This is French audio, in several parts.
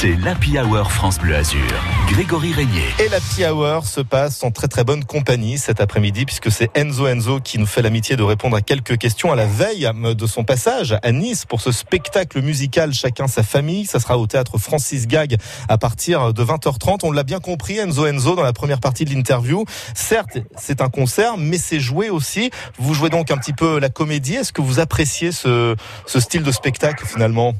C'est l'Happy Hour France Bleu Azur. Grégory Régnier. Et l'Happy Hour se passe en très très bonne compagnie cet après-midi puisque c'est Enzo Enzo qui nous fait l'amitié de répondre à quelques questions à la veille de son passage à Nice pour ce spectacle musical Chacun sa famille. Ça sera au théâtre Francis Gag à partir de 20h30. On l'a bien compris, Enzo Enzo, dans la première partie de l'interview. Certes, c'est un concert, mais c'est joué aussi. Vous jouez donc un petit peu la comédie. Est-ce que vous appréciez ce, ce style de spectacle finalement?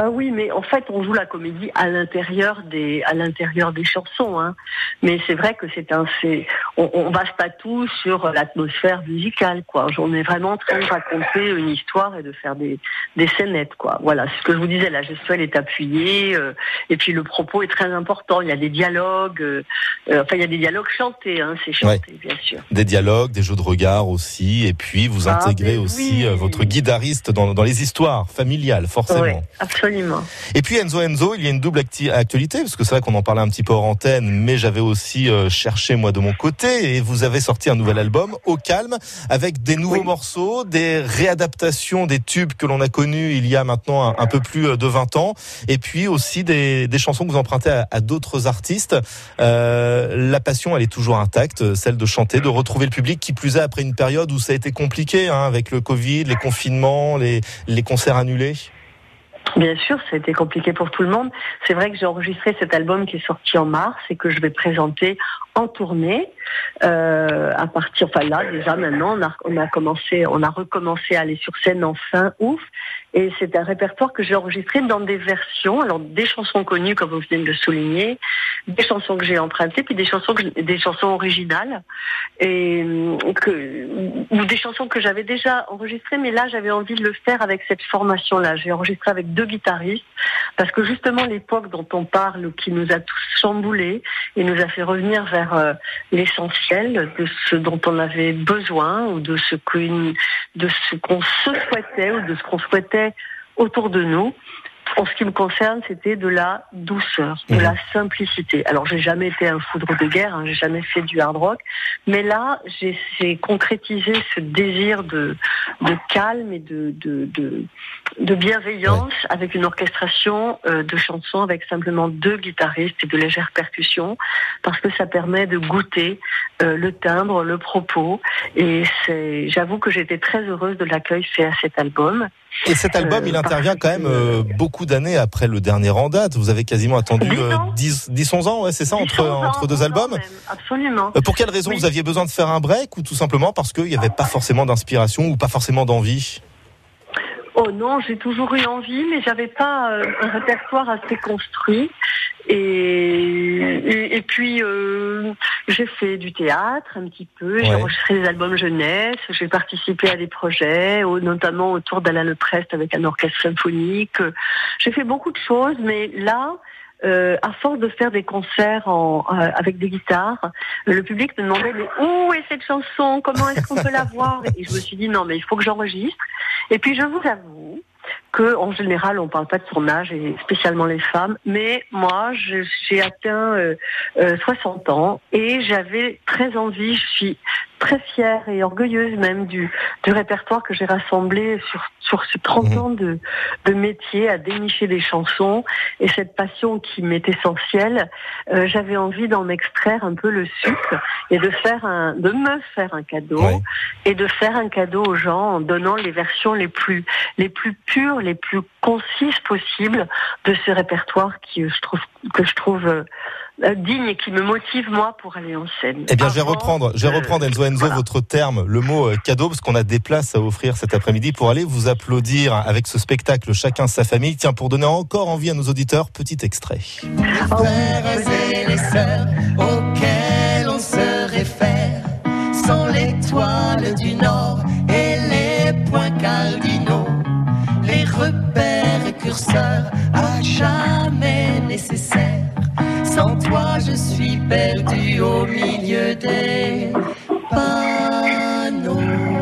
Ah oui, mais en fait, on joue la comédie à l'intérieur des à l'intérieur des chansons. Hein. Mais c'est vrai que c'est un c'est on, on base pas tout sur l'atmosphère musicale, quoi. On est vraiment en train de raconter une histoire et de faire des des scénettes, quoi. Voilà, ce que je vous disais, la gestuelle est appuyée euh, et puis le propos est très important. Il y a des dialogues, euh, euh, enfin il y a des dialogues chantés, hein, c'est chanté, bien sûr. Des dialogues, des jeux de regard aussi, et puis vous ah, intégrez aussi votre guitariste dans dans les histoires familiales, forcément. Absolument. Et puis Enzo Enzo, il y a une double actualité, parce que c'est vrai qu'on en parlait un petit peu hors antenne, mais j'avais aussi euh, cherché moi de mon côté, et vous avez sorti un nouvel album, Au Calme, avec des nouveaux morceaux, des réadaptations des tubes que l'on a connus il y a maintenant un, peu plus euh, de 20 ans, et puis aussi des, des chansons que vous empruntez à, d'autres artistes. Euh, la passion, elle est toujours intacte, celle de chanter, de retrouver le public, qui plus est après une période où ça a été compliqué, hein, avec le Covid, les confinements, les, les concerts annulés. Bien sûr, ça a été compliqué pour tout le monde. C'est vrai que j'ai enregistré cet album qui est sorti en mars et que je vais présenter en tournée à partir. Enfin là, déjà maintenant, on a, commencé, on a recommencé à aller sur scène en fin ouf. Et c'est un répertoire que j'ai enregistré dans des versions, alors des chansons connues comme vous venez de le souligner, des chansons que j'ai empruntées, puis des chansons des chansons originales et ou des chansons que j'avais déjà enregistrées, mais là j'avais envie de le faire avec cette formation-là. J'ai enregistré avec deux guitaristes parce que justement l'époque dont on parle, qui nous a tous chamboulés et nous a fait revenir vers euh, de ce dont on avait besoin ou de ce qu'on se souhaitait ou de ce qu'on souhaitait autour de nous. En ce qui me concerne, c'était de la douceur, de mhm. la simplicité. Alors, j'ai jamais été un foudre de guerre, hein, j'ai jamais fait du hard rock, mais là, j'ai concrétisé ce désir de, de calme et de, de, de, bienveillance avec une orchestration euh, de chansons avec simplement deux guitaristes et de légères percussions, parce que ça permet de goûter euh, le timbre, le propos. Et j'avoue que j'étais très heureuse de l'accueil fait à cet album. Et cet album, il euh, intervient quand même euh, beaucoup d'années après le dernier en date. Vous avez quasiment attendu 10, 10, 11 ans, ouais, c'est ça, entre, entre deux albums Absolument. pour quelle raison vous aviez besoin de faire un break ou tout simplement parce qu'il n'y avait pas forcément d'inspiration ou pas forcément d'envie? Oh non, j'ai toujours eu envie, mais j'avais pas un répertoire assez construit. Et, et, puis, euh, j'ai fait du théâtre un petit peu, j'ai enregistré des albums jeunesse, j'ai participé à des projets, notamment autour d'Alain Leprest avec un orchestre symphonique. J'ai fait beaucoup de choses, mais là, euh, à force de faire des concerts en, euh, avec des guitares, le public me demandait mais où est cette chanson? Comment est-ce qu'on peut la voir? Et je me suis dit non mais il faut que j'enregistre. Et puis je vous avoue que en général on parle pas de son âge et spécialement les femmes, mais moi j'ai atteint euh, 60 euh, ans et j'avais très envie, je suis très fière et orgueilleuse même du, du répertoire que j'ai rassemblé sur, sur ces 30 mhm. ans de, de métier à dénicher des chansons et cette passion qui m'est essentielle, euh, j'avais envie d'en extraire un peu le sucre et de faire un, de me faire un cadeau et de faire un cadeau aux gens en donnant les versions les plus, les plus pures, les plus possibles de ce répertoire qui, je trouve, que je trouve euh, euh, digne et qui me motive moi pour aller en scène. Eh bien, je vais reprendre, je vais reprendre Enzo Enzo votre terme, le mot euh, cadeau, parce qu'on a des places à offrir cet après-midi pour aller vous applaudir avec ce spectacle Chacun sa famille. Tiens, pour donner encore envie à nos auditeurs, petit extrait. Les frères et les sœurs auxquels on se réfère sont l'étoile du Nord et les points cardinaux, les repères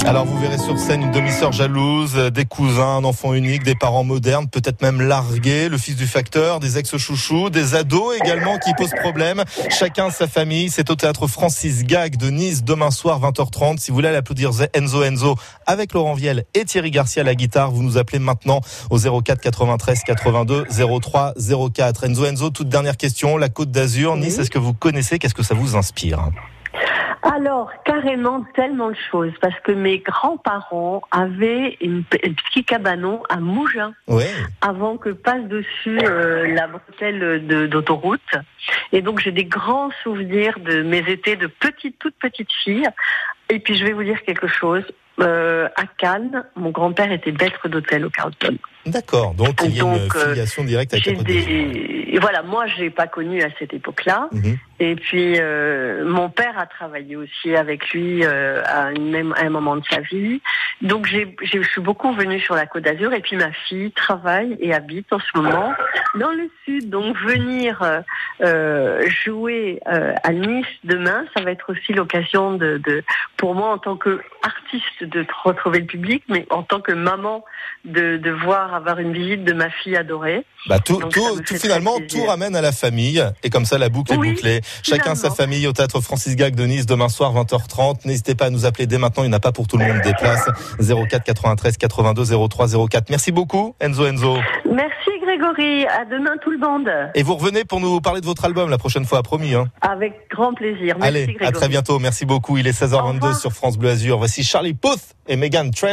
Alors vous verrez sur scène une demi-sœur jalouse, des cousins, un enfant unique, des parents modernes, peut-être même largués, le fils du facteur, des ex-chouchous, des ados également qui posent problème. Chacun sa famille. C'est au théâtre Francis Gag de Nice demain soir 20h30. Si vous voulez applaudir Enzo Enzo avec Laurent Viel et Thierry Garcia à la guitare, vous nous appelez maintenant au 04 93 82 03 04. Enzo Enzo, toute dernière question. La Côte d'Azur, Nice, est-ce que vous connaissez? Qu'est-ce que ça vous inspire? Alors, carrément tellement de choses, parce que mes grands-parents avaient une, un petit cabanon à Mougins, avant que passe dessus euh, la bretelle d'autoroute. Et donc, j'ai des grands souvenirs de mes étés de petite, toute petite fille. Et puis, je vais vous dire quelque chose. Euh, à Cannes, mon grand-père était maître d'hôtel au Carlton. D'accord, donc il y a une euh, filiation directe avec la des... Voilà, moi je l'ai pas connu à cette époque-là. Mhm. Et puis euh, mon père a travaillé aussi avec lui euh, à, une à, un moment de sa vie. Donc j'ai, je suis beaucoup venue sur la Côte d'Azur et puis ma fille travaille et habite en ce moment dans le sud. Donc venir euh, jouer à Nice demain, ça va être aussi l'occasion de, de, pour moi en tant que artiste de retrouver le public, mais en tant que maman de, de voir avoir une visite de ma fille adorée. Bah tout, tout, tout finalement, tout ramène à la famille et comme ça la boucle est bouclée. Chacun sa famille au théâtre Francis Gag de Nice demain soir 20h30. N'hésitez pas à nous appeler dès maintenant. Il n'y en a pas pour tout le monde des places. 04 93 82 03 04. Merci beaucoup Enzo Enzo. Merci Grégory. À demain tout le monde. Et vous revenez pour nous parler de votre album la prochaine fois, promis. Hein. Avec grand plaisir. Merci Allez, à très bientôt. Merci beaucoup. Il est 16h22 sur France Bleu Azur. Voici Charlie Puth et Megan Trent.